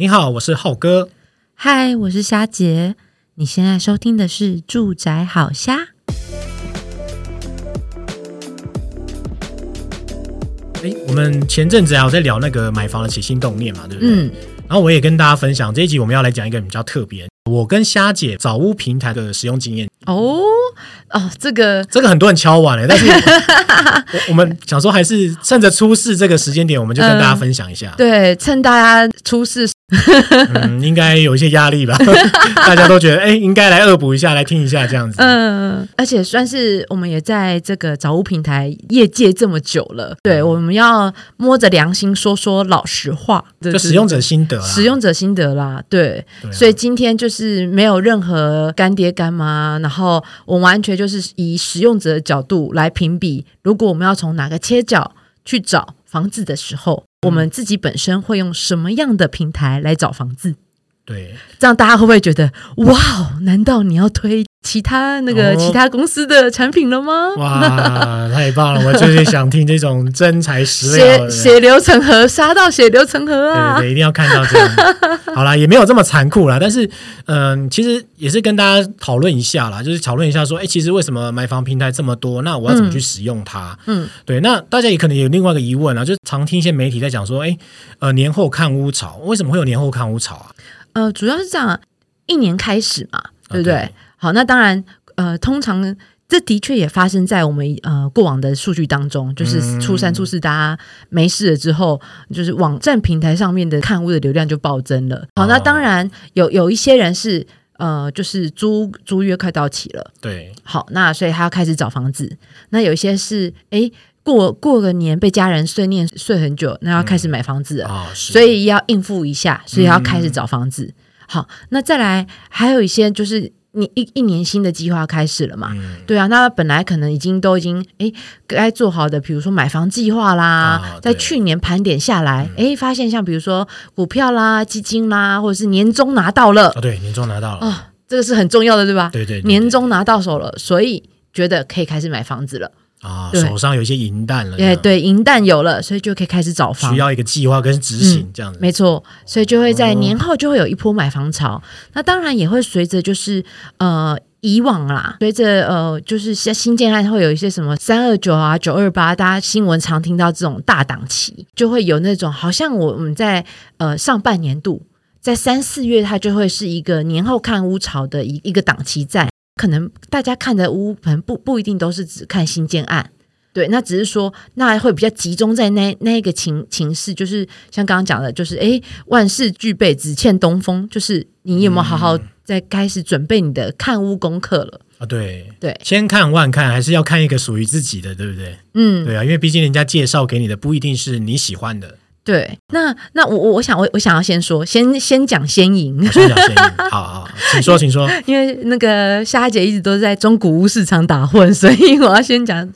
你好，我是浩哥。嗨，我是虾姐。你现在收听的是《住宅好虾》。哎，我们前阵子还有在聊那个买房的起心动念嘛，对不对？嗯。然后我也跟大家分享这一集，我们要来讲一个比较特别，我跟虾姐找屋平台的使用经验。哦哦，这个这个很多人敲碗了，但是 我，我们想说还是趁着出事这个时间点，我们就跟大家分享一下。嗯、对，趁大家出事。嗯，应该有一些压力吧？大家都觉得，哎、欸，应该来恶补一下，来听一下这样子。嗯，而且算是我们也在这个找物平台业界这么久了，对，我们要摸着良心说说老实话，就使用者心得啦，使用者心得啦，对。所以今天就是没有任何干爹干妈，然后我完全就是以使用者的角度来评比，如果我们要从哪个切角去找房子的时候。我们自己本身会用什么样的平台来找房子？对，这样大家会不会觉得哇？难道你要推其他那个其他公司的产品了吗？哦、哇，太棒了！我就是想听这种真材实料的，血血流成河，杀到血流成河啊！对对对，一定要看到这样。好啦，也没有这么残酷啦，但是嗯、呃，其实也是跟大家讨论一下啦，就是讨论一下说，哎，其实为什么买房平台这么多？那我要怎么去使用它？嗯，对。那大家也可能有另外一个疑问啊，就是常听一些媒体在讲说，哎，呃，年后看屋潮，为什么会有年后看屋潮啊？呃，主要是这样，一年开始嘛，对不对？Okay. 好，那当然，呃，通常这的确也发生在我们呃过往的数据当中，就是初三、初四大家没事了之后，嗯、就是网站平台上面的看屋的流量就暴增了。好，那当然有有一些人是呃，就是租租约快到期了，对，好，那所以他要开始找房子。那有一些是哎。过过个年被家人碎念碎很久，那要开始买房子了，嗯哦、所以要应付一下，所以要开始找房子。嗯、好，那再来还有一些就是你一一年新的计划开始了嘛？嗯、对啊，那本来可能已经都已经哎该做好的，比如说买房计划啦，哦、在去年盘点下来，哎、嗯、发现像比如说股票啦、基金啦，或者是年终拿到了，哦、对，年终拿到了，哦，这个是很重要的，对吧？对对，对，对，年终拿到手了，所以觉得可以开始买房子了。啊，手上有一些银弹了，对对，银弹有了，所以就可以开始找房，需要一个计划跟执行这样子，没错，所以就会在年后就会有一波买房潮，那当然也会随着就是呃以往啦，随着呃就是像新建案会有一些什么三二九啊九二八，大家新闻常听到这种大档期，就会有那种好像我们在呃上半年度在三四月，它就会是一个年后看屋潮的一一个档期在。可能大家看的屋，可能不不一定都是只看新建案，对，那只是说那会比较集中在那那一个情情势，就是像刚刚讲的，就是哎，万事俱备，只欠东风，就是你有没有好好在开始准备你的看屋功课了啊？对对，千看万看，还是要看一个属于自己的，对不对？嗯，对啊，因为毕竟人家介绍给你的不一定是你喜欢的。对，那那我我我想我我想要先说，先先讲先赢，先讲先赢，好好，请说，请说，因为那个夏姐一直都在中古屋市场打混，所以我要先讲。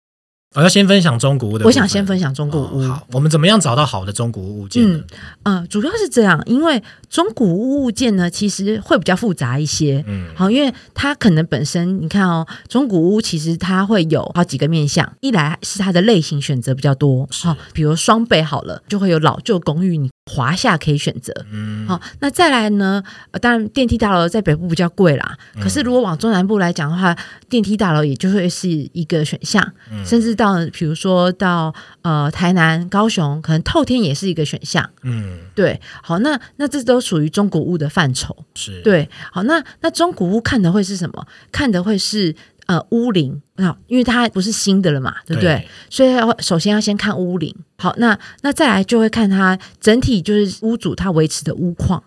我要先分享中古屋的。我想先分享中古屋。哦。好，我们怎么样找到好的中古屋物件呢？嗯，呃，主要是这样，因为中古屋物件呢，其实会比较复杂一些。嗯，好，因为它可能本身，你看哦，中古屋其实它会有好几个面向。一来是它的类型选择比较多，好，比如双倍好了，就会有老旧公寓，你华夏可以选择。嗯，好，那再来呢，当然电梯大楼在北部比较贵啦。可是如果往中南部来讲的话，电梯大楼也就会是一个选项，嗯甚至。到，比如说到呃台南、高雄，可能透天也是一个选项。嗯，对，好，那那这都属于中古屋的范畴。是，对，好，那那中古屋看的会是什么？看的会是呃屋龄啊，因为它不是新的了嘛，对不对？对，所以要首先要先看屋龄。好，那那再来就会看它整体就是屋主他维持的屋况。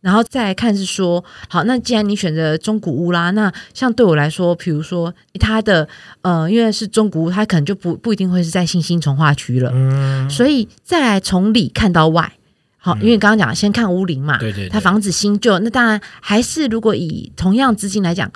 然后再来看是说，好，那既然你选择中古屋啦，那像对我来说，比如说它的呃，因为是中古屋，它可能就不不一定会是在新兴从化区了，嗯，所以再来从里看到外，好，因为刚刚讲先看屋龄嘛，对对，它房子新旧，那当然还是如果以同样资金来讲。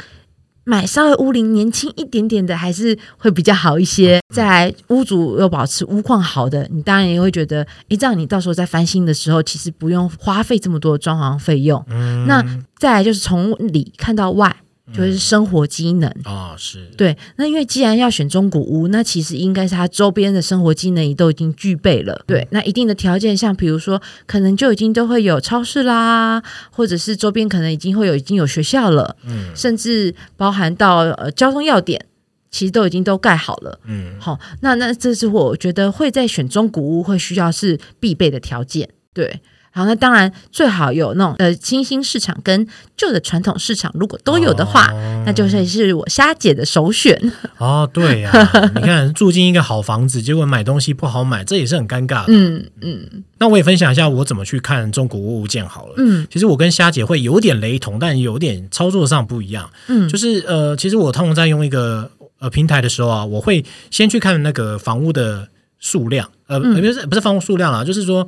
买稍微屋龄年轻一点点的，还是会比较好一些。再来，屋主又保持屋况好的，你当然也会觉得，诶，这样你到时候在翻新的时候，其实不用花费这么多装潢费用。嗯、那再来就是从里看到外，就是生活机能啊、哦，是对。那因为既然要选中古屋，那其实应该是它周边的生活机能也都已经具备了。对，那一定的条件，像比如说，可能就已经都会有超市啦，或者是周边可能已经会有已经有学校了，嗯，甚至包含到呃交通要点，其实都已经都盖好了，嗯，好，那那这是我觉得会在选中古屋会需要是必备的条件，对。好，那当然最好有那种呃新兴市场跟旧的传统市场，如果都有的话，哦、那就是是我虾姐的首选。哦，对呀、啊，你看住进一个好房子，结果买东西不好买，这也是很尴尬的。嗯嗯。那我也分享一下我怎么去看中古屋物件好了。嗯，其实我跟虾姐会有点雷同，但有点操作上不一样。嗯，就是呃，其实我通常在用一个呃平台的时候啊，我会先去看那个房屋的数量，呃，不是不是房屋数量啊，就是说。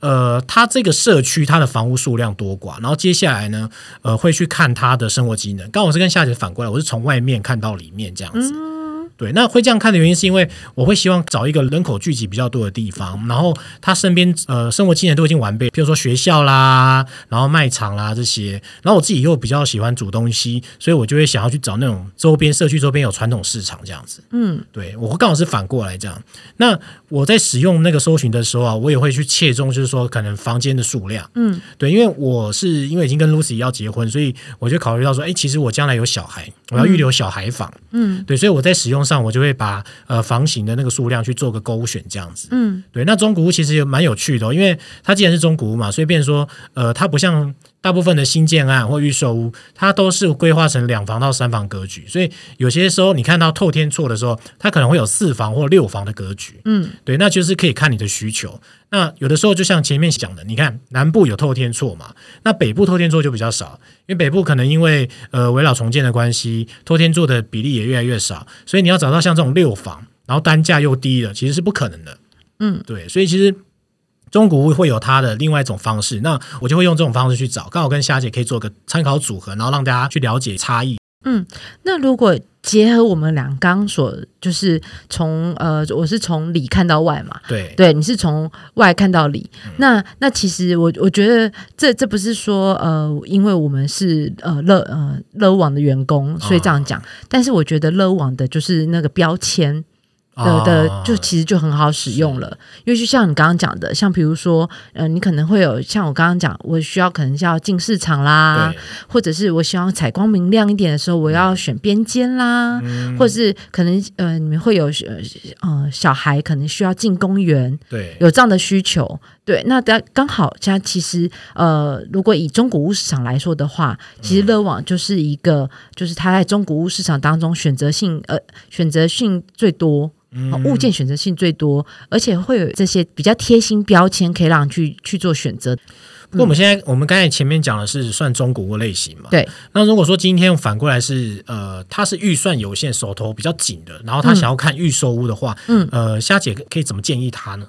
呃，它这个社区它的房屋数量多寡，然后接下来呢，呃，会去看它的生活机能。刚好是跟夏姐反过来，我是从外面看到里面这样子。嗯对，那会这样看的原因是因为我会希望找一个人口聚集比较多的地方，然后他身边呃生活技能都已经完备，比如说学校啦，然后卖场啦这些，然后我自己又比较喜欢煮东西，所以我就会想要去找那种周边社区周边有传统市场这样子。嗯，对，我会刚好是反过来这样。那我在使用那个搜寻的时候啊，我也会去切中，就是说可能房间的数量。嗯，对，因为我是因为已经跟 Lucy 要结婚，所以我就考虑到说，哎，其实我将来有小孩，我要预留小孩房。嗯，对，所以我在使用。上我就会把呃房型的那个数量去做个勾选这样子，嗯，对。那中古屋其实也蛮有趣的哦，因为它既然是中古屋嘛，所以变成说呃，它不像大部分的新建案或预售屋，它都是规划成两房到三房格局，所以有些时候你看到透天厝的时候，它可能会有四房或六房的格局，嗯，对，那就是可以看你的需求。那有的时候就像前面讲的，你看南部有透天厝嘛，那北部透天厝就比较少，因为北部可能因为呃围绕重建的关系，透天厝的比例也越来越少，所以你要找到像这种六房，然后单价又低的，其实是不可能的。嗯，对，所以其实中古屋会有它的另外一种方式，那我就会用这种方式去找，刚好跟虾姐可以做个参考组合，然后让大家去了解差异。嗯，那如果结合我们俩刚所，就是从呃，我是从里看到外嘛，对对，你是从外看到里，嗯、那那其实我我觉得这这不是说呃，因为我们是呃乐呃乐网的员工，所以这样讲，哦、但是我觉得乐屋网的就是那个标签。的的就其实就很好使用了，因为就像你刚刚讲的，像比如说，呃，你可能会有像我刚刚讲，我需要可能是要进市场啦，或者是我希望采光明亮一点的时候，我要选边间啦，或者是可能呃，你们会有呃小孩可能需要进公园，对，有这样的需求，对，那刚刚好，像其实呃，如果以中古屋市场来说的话，其实乐网就是一个，就是它在中古屋市场当中选择性呃选择性最多。物件选择性最多，而且会有这些比较贴心标签，可以让你去去做选择。不过我们现在，我们刚才前面讲的是算中古屋类型嘛？对。那如果说今天反过来是呃，他是预算有限，手头比较紧的，然后他想要看预售屋的话，嗯，呃，虾姐可以怎么建议他呢？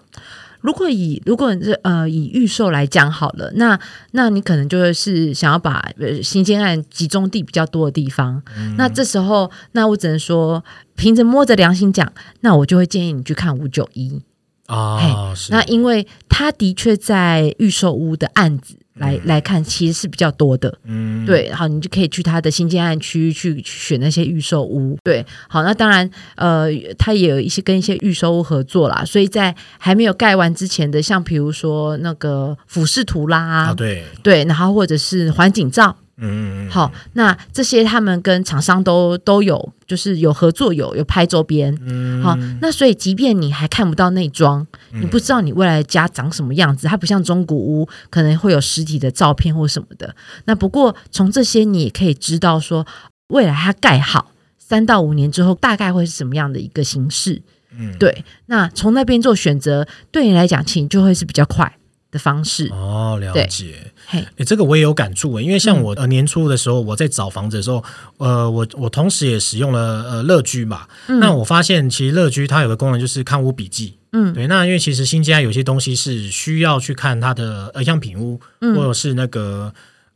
如果以如果是呃以预售来讲好了，那那你可能就是想要把呃新建案集中地比较多的地方，嗯、那这时候那我只能说凭着摸着良心讲，那我就会建议你去看五九一。啊，那因为他的确在预售屋的案子。来来看，其实是比较多的，嗯，对，好，你就可以去他的新建案区去选那些预售屋，对，好，那当然，呃，他也有一些跟一些预售屋合作啦，所以在还没有盖完之前的，像比如说那个俯视图啦，啊，对，对，然后或者是环景照。嗯，好，那这些他们跟厂商都都有，就是有合作，有有拍周边，嗯，好，那所以即便你还看不到内装，嗯、你不知道你未来的家长什么样子，它不像中古屋可能会有实体的照片或什么的。那不过从这些你也可以知道说，未来它盖好三到五年之后大概会是什么样的一个形式，嗯，对。那从那边做选择，对你来讲其实就会是比较快的方式哦，了解。哎对，这个我也有感触，因为像我呃年初的时候，我在找房子的时候，嗯、呃，我我同时也使用了呃乐居嘛。嗯、那我发现其实乐居它有个功能就是看屋笔记。嗯，对。那因为其实新家有些东西是需要去看它的呃样品屋，嗯、或者是那个。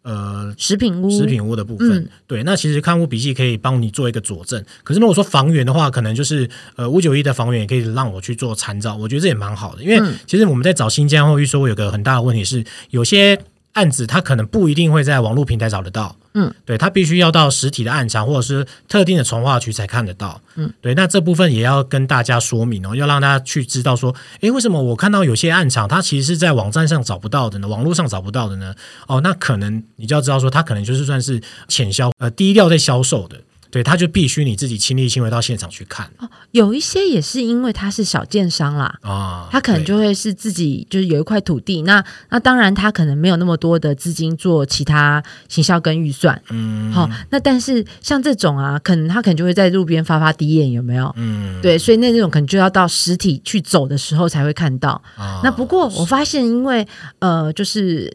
呃，食品屋，食品屋的部分，嗯、对，那其实看屋笔记可以帮你做一个佐证。可是如果说房源的话，可能就是呃五九一的房源也可以让我去做参照，我觉得这也蛮好的。因为其实我们在找新疆或预售，有个很大的问题是，有些案子他可能不一定会在网络平台找得到，嗯，对，他必须要到实体的案场或者是特定的从化区才看得到，嗯，对，那这部分也要跟大家说明哦，要让大家去知道说，诶，为什么我看到有些案场它其实是在网站上找不到的呢？网络上找不到的呢？哦，那可能你就要知道说，它可能就是算是潜销，呃，低调在销售的。对，他就必须你自己亲力亲为到现场去看。哦，有一些也是因为他是小建商啦，啊、哦，他可能就会是自己就是有一块土地，那那当然他可能没有那么多的资金做其他行销跟预算。嗯，好、哦，那但是像这种啊，可能他可能就会在路边发发低眼有没有？嗯，对，所以那那种可能就要到实体去走的时候才会看到。哦、那不过我发现，因为呃，就是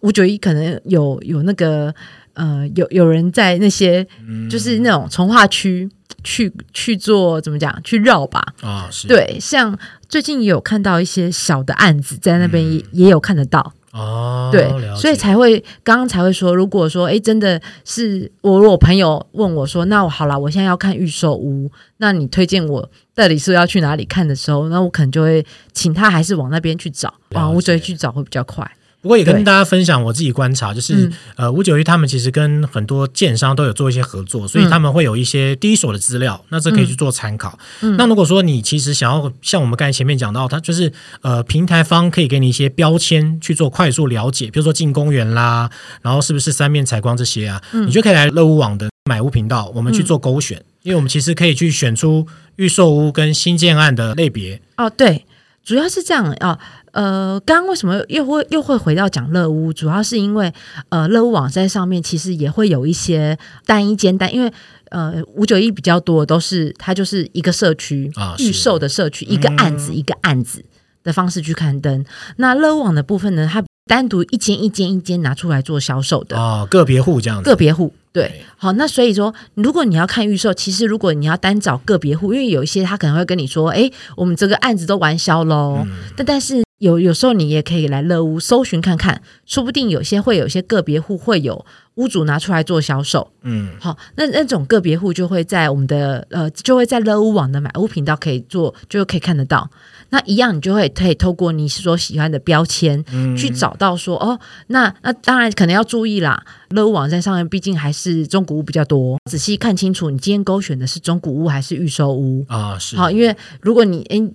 五九一可能有有那个。呃，有有人在那些，就是那种从化区去去做怎么讲，去绕吧。啊，是。对，像最近也有看到一些小的案子在那边也、嗯、也有看得到。哦，对，所以才会刚刚才会说，如果说哎，真的是我我朋友问我说，那我好了，我现在要看预售屋，那你推荐我到底是要去哪里看的时候，那我可能就会请他还是往那边去找，往五九一去找会比较快。不过也跟大家分享我自己观察，就是、嗯、呃五九一他们其实跟很多建商都有做一些合作，所以他们会有一些第一手的资料，那这可以去做参考。嗯、那如果说你其实想要像我们刚才前面讲到，它就是呃平台方可以给你一些标签去做快速了解，比如说进公园啦，然后是不是三面采光这些啊，嗯、你就可以来乐屋网的买屋频道，我们去做勾选，嗯、因为我们其实可以去选出预售屋跟新建案的类别。哦，对，主要是这样啊。呃，刚刚为什么又会又会回到讲乐屋？主要是因为呃，乐屋网站上面其实也会有一些单一间单，因为呃，五九一比较多都是它就是一个社区啊，预售的社区，一个案子、嗯、一个案子的方式去刊登。那乐屋网的部分呢，它单独一间一间一间拿出来做销售的哦，个别户这样子，个别户对。好，那所以说，如果你要看预售，其实如果你要单找个别户，因为有一些他可能会跟你说，哎，我们这个案子都完销喽，嗯、但但是。有有时候你也可以来乐屋搜寻看看，说不定有些会有些个别户会有屋主拿出来做销售。嗯，好，那那种个别户就会在我们的呃，就会在乐屋网的买屋频道可以做，就可以看得到。那一样，你就会可以透过你所喜欢的标签，嗯，去找到说哦，那那当然可能要注意啦。乐屋网站上面毕竟还是中古屋比较多，仔细看清楚你今天勾选的是中古屋还是预售屋啊？是好，因为如果你诶。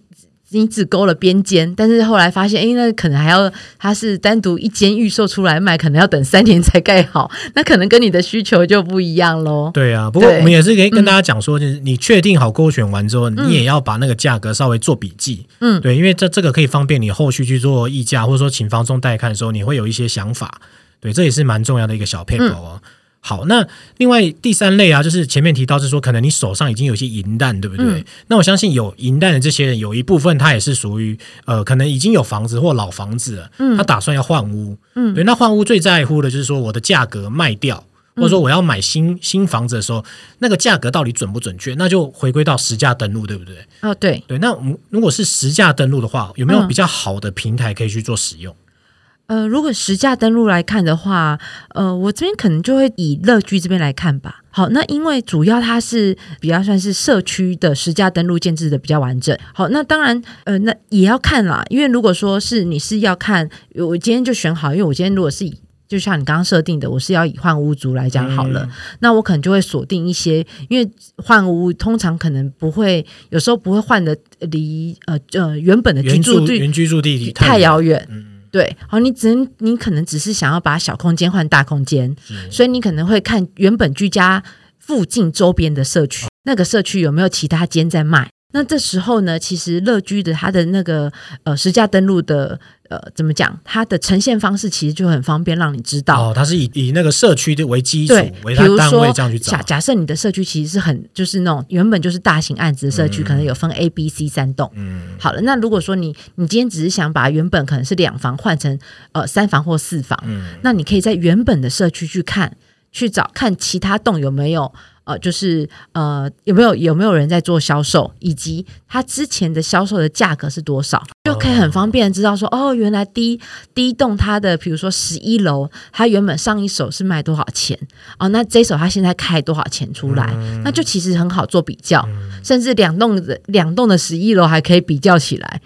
你只勾了边间，但是后来发现，哎，那可能还要，它是单独一间预售出来卖，可能要等三年才盖好，那可能跟你的需求就不一样喽。对啊，不过我们也是可以跟大家讲说，就是你确定好勾选完之后，嗯、你也要把那个价格稍微做笔记。嗯，对，因为这这个可以方便你后续去做议价，或者说请房仲带看的时候，你会有一些想法。对，这也是蛮重要的一个小配合哦。嗯好，那另外第三类啊，就是前面提到是说，可能你手上已经有一些银弹，对不对？嗯、那我相信有银弹的这些人，有一部分他也是属于呃，可能已经有房子或老房子了，嗯，他打算要换屋，嗯，对，那换屋最在乎的就是说我的价格卖掉，或者说我要买新新房子的时候，那个价格到底准不准确？那就回归到实价登录，对不对？哦，对，对，那我们如果是实价登录的话，有没有比较好的平台可以去做使用？嗯呃，如果实价登录来看的话，呃，我这边可能就会以乐居这边来看吧。好，那因为主要它是比较算是社区的实价登录建制的比较完整。好，那当然，呃，那也要看啦，因为如果说是你是要看，我今天就选好，因为我今天如果是以就像你刚刚设定的，我是要以换屋族来讲好了，嗯、那我可能就会锁定一些，因为换屋通常可能不会，有时候不会换的离呃呃原本的居住地原居住地太遥远。嗯对，好，你只能你可能只是想要把小空间换大空间，所以你可能会看原本居家附近周边的社区，那个社区有没有其他间在卖。那这时候呢，其实乐居的它的那个呃实价登录的呃怎么讲，它的呈现方式其实就很方便，让你知道哦，它是以以那个社区的为基础，对为它单位这样去找。假假设你的社区其实是很就是那种原本就是大型案子的社区，嗯、可能有分 A、B、C 三栋。嗯，好了，那如果说你你今天只是想把原本可能是两房换成呃三房或四房，嗯，那你可以在原本的社区去看去找看其他栋有没有。呃，就是呃，有没有有没有人在做销售，以及他之前的销售的价格是多少，就可以很方便知道说，哦，原来第一第一栋它的，比如说十一楼，它原本上一手是卖多少钱，哦，那这一手它现在开多少钱出来，嗯、那就其实很好做比较，嗯、甚至两栋的两栋的十一楼还可以比较起来，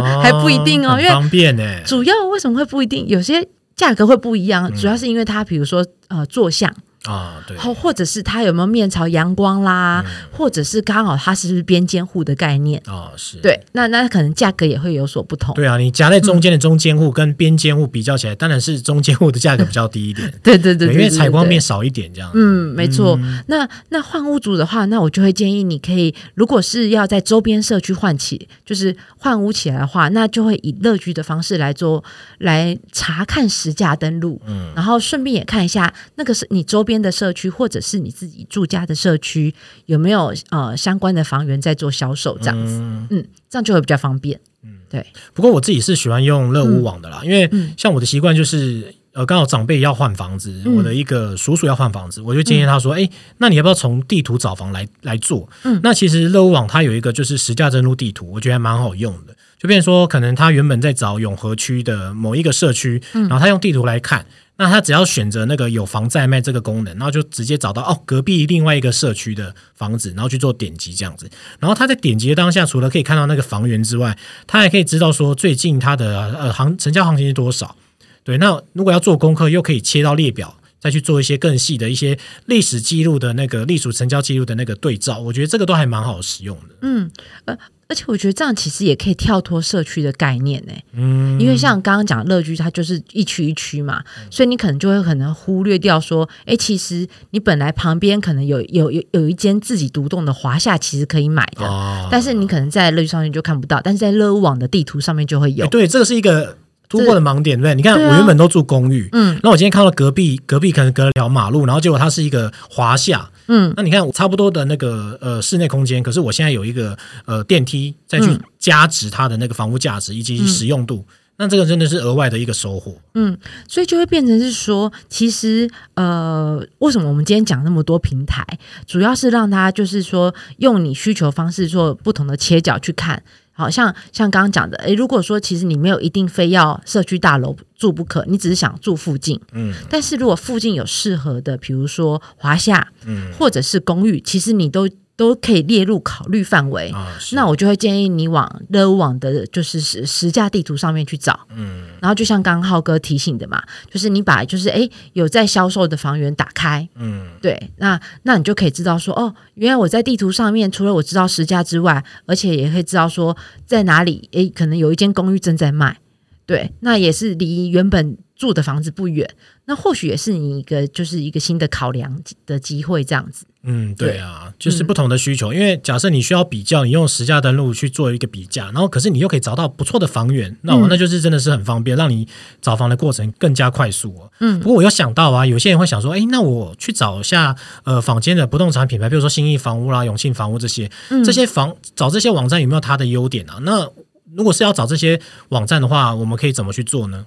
哦、还不一定哦，因为方便呢。主要为什么会不一定？有些。价格会不一样，主要是因为它比如说呃坐向。啊，对，或或者是它有没有面朝阳光啦，嗯、或者是刚好它是不是边间户的概念啊？是对，那那可能价格也会有所不同。对啊，你夹在中间的中间户跟边间户比较起来，嗯、当然是中间户的价格比较低一点。对 对对，对，对，对，因为采光面少一点这样。嗯，没错。嗯、那那换屋主的话，那我就会建议你可以，如果是要在周边社区换起，就是换屋起来的话，那就会以乐居的方式来做，来查看实价登录，嗯，然后顺便也看一下那个是你周边的社区或者是你自己住家的社区有没有呃相关的房源在做销售这样子，嗯，嗯，这样就会比较方便，嗯，对。不过我自己是喜欢用乐屋网的啦，嗯、因为像我的习惯就是呃刚好长辈要换房子，嗯、我的一个叔叔要换房子，我就建议他说，哎、嗯，那你要不要从地图找房来来做？嗯，那其实乐屋网它有一个就是实价登录地图，我觉得还蛮好用的。就变成说，可能他原本在找永和区的某一个社区，然后他用地图来看。那他只要选择那个有房在卖这个功能，然后就直接找到哦隔壁另外一个社区的房子，然后去做点击这样子。然后他在点击的当下，除了可以看到那个房源之外，他还可以知道说最近他的呃行成交行情是多少。对，那如果要做功课，又可以切到列表，再去做一些更细的一些历史记录的那个隶属成交记录的那个对照。我觉得这个都还蛮好使用的。嗯，呃。而且我觉得这样其实也可以跳脱社区的概念呢，嗯，因为像刚刚讲乐居，它就是一区一区嘛，所以你可能就会可能忽略掉说，哎，其实你本来旁边可能有有有有一间自己独栋的华夏，其实可以买的，哦、但是你可能在乐居上面就看不到，但是在乐屋网的地图上面就会有。对，这个是一个突破的盲点，对，对，你看我原本都住公寓，嗯，那我今天看到隔壁隔壁可能隔了条马路，然后结果它是一个华厦。嗯，那你看，差不多的那个呃室内空间，可是我现在有一个呃电梯再去加值它的那个房屋价值以及使用度，嗯、那这个真的是额外的一个收获。嗯，所以就会变成是说，其实呃，为什么我们今天讲那么多平台，主要是让大家就是说用你需求方式做不同的切角去看。好像像刚刚讲的，诶，如果说其实你没有一定非要社区大楼住不可，你只是想住附近，嗯，但是如果附近有适合的，比如说华夏，嗯，或者是公寓，其实你都。都可以列入考虑范围，啊、那我就会建议你往乐屋网的，就是实实价地图上面去找，嗯，然后就像刚刚浩哥提醒的嘛，就是你把就是哎有在销售的房源打开，嗯，对，那那你就可以知道说，哦，原来我在地图上面除了我知道实价之外，而且也可以知道说在哪里，哎，可能有一间公寓正在卖，对，那也是离原本住的房子不远，那或许也是你一个就是一个新的考量的机会，这样子。嗯，对啊，就是不同的需求。嗯、因为假设你需要比较，你用实价登录去做一个比价，然后可是你又可以找到不错的房源，那我那就是真的是很方便，让你找房的过程更加快速哦。嗯，不过我又想到啊，有些人会想说，哎，那我去找一下呃坊间的不动产品牌，比如说新意房屋啦、永庆房屋这些，这些房找这些网站有没有它的优点啊？那如果是要找这些网站的话，我们可以怎么去做呢？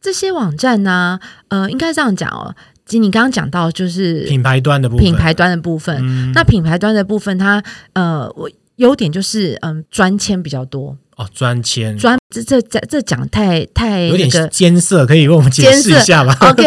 这些网站呢，呃，应该这样讲哦。其实你刚刚讲到就是品牌端的部分，品牌端的部分，嗯、那品牌端的部分它呃，我优点就是嗯，专签比较多哦，专签专这这这这讲太太有点艰涩，可以为我们解释一下吗？OK，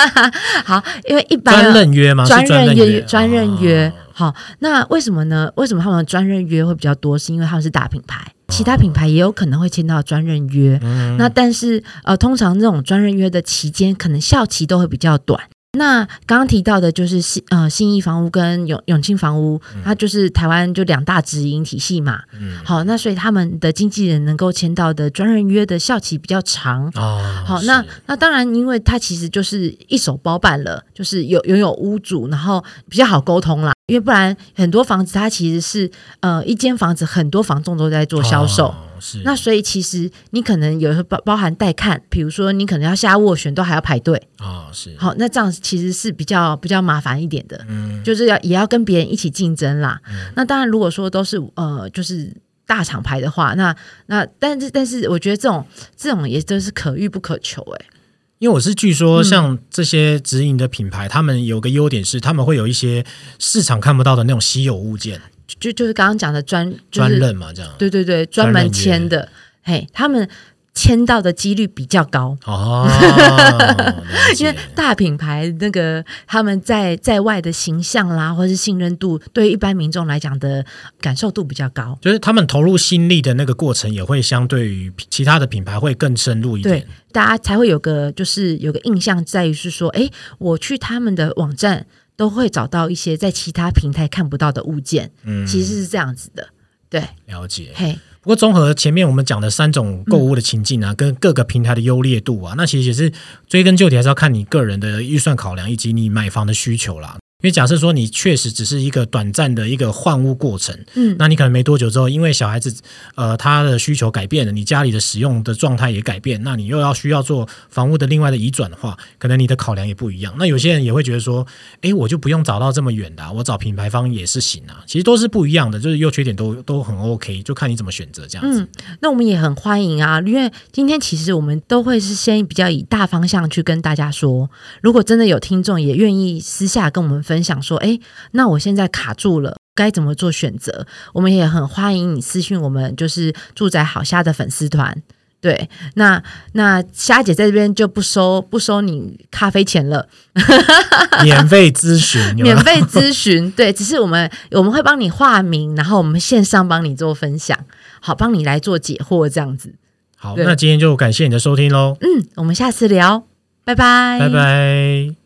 好，因为一般专任约吗？专任约，专任约。好，那为什么呢？为什么他们专任约会比较多？是因为他们是大品牌，其他品牌也有可能会签到专任约。嗯、那但是呃，通常这种专任约的期间，可能效期都会比较短。那刚刚提到的就是信呃信义房屋跟永永庆房屋，它就是台湾就两大直营体系嘛。嗯，好，那所以他们的经纪人能够签到的专人约的效期比较长。哦，好，那那当然，因为它其实就是一手包办了，就是有拥有屋主，然后比较好沟通啦。因为不然很多房子它其实是呃一间房子很多房仲都在做销售。哦是。那所以其实你可能有时候包包含带看，比如说你可能要下斡旋都还要排队。啊、哦，是。好，那这样其实是比较比较麻烦一点的，嗯，就是要也要跟别人一起竞争啦。嗯、那当然如果说都是呃就是大厂牌的话，那那但是但是我觉得这种这种也都是可遇不可求哎、欸，因为我是据说像这些直营的品牌，嗯、他们有个优点是他们会有一些市场看不到的那种稀有物件。就就是刚刚讲的专、就是、专任嘛，这样。对对对，专门签的，嘿，他们签到的几率比较高。哦，因为大品牌那个他们在在外的形象啦，或是信任度，对一般民众来讲的感受度比较高，就是他们投入心力的那个过程也会相对于其他的品牌会更深入一点，对，大家才会有个就是有个印象在于是说，哎，我去他们的网站都会找到一些在其他平台看不到的物件，嗯，其实是这样子的，对，了解，嘿。不过，综合前面我们讲的三种购物的情境啊，跟各个平台的优劣度啊，那其实也是追根究底，还是要看你个人的预算考量以及你买房的需求啦。因为假设说你确实只是一个短暂的一个换屋过程，嗯，那你可能没多久之后，因为小孩子呃他的需求改变了，你家里的使用的状态也改变，那你又要需要做房屋的另外的移转的话，可能你的考量也不一样。那有些人也会觉得说，哎，我就不用找到这么远的，啊，我找品牌方也是行啊。其实都是不一样的，就是优缺点都都很 OK，就看你怎么选择这样子。嗯，那我们也很欢迎啊，因为今天其实我们都会是先比较以大方向去跟大家说，如果真的有听众也愿意私下跟我们分享说，哎。那我现在卡住了，该怎么做选择？我们也很欢迎你私讯我们，就是住宅好虾的粉丝团。对，那那虾姐在这边就不收不收你咖啡钱了，免费咨询，免费咨询。对，只是我们我们会帮你化名，然后我们线上帮你做分享，好，帮你来做解惑这样子。好，那今天就感谢你的收听喽。嗯，我们下次聊，拜拜，拜拜。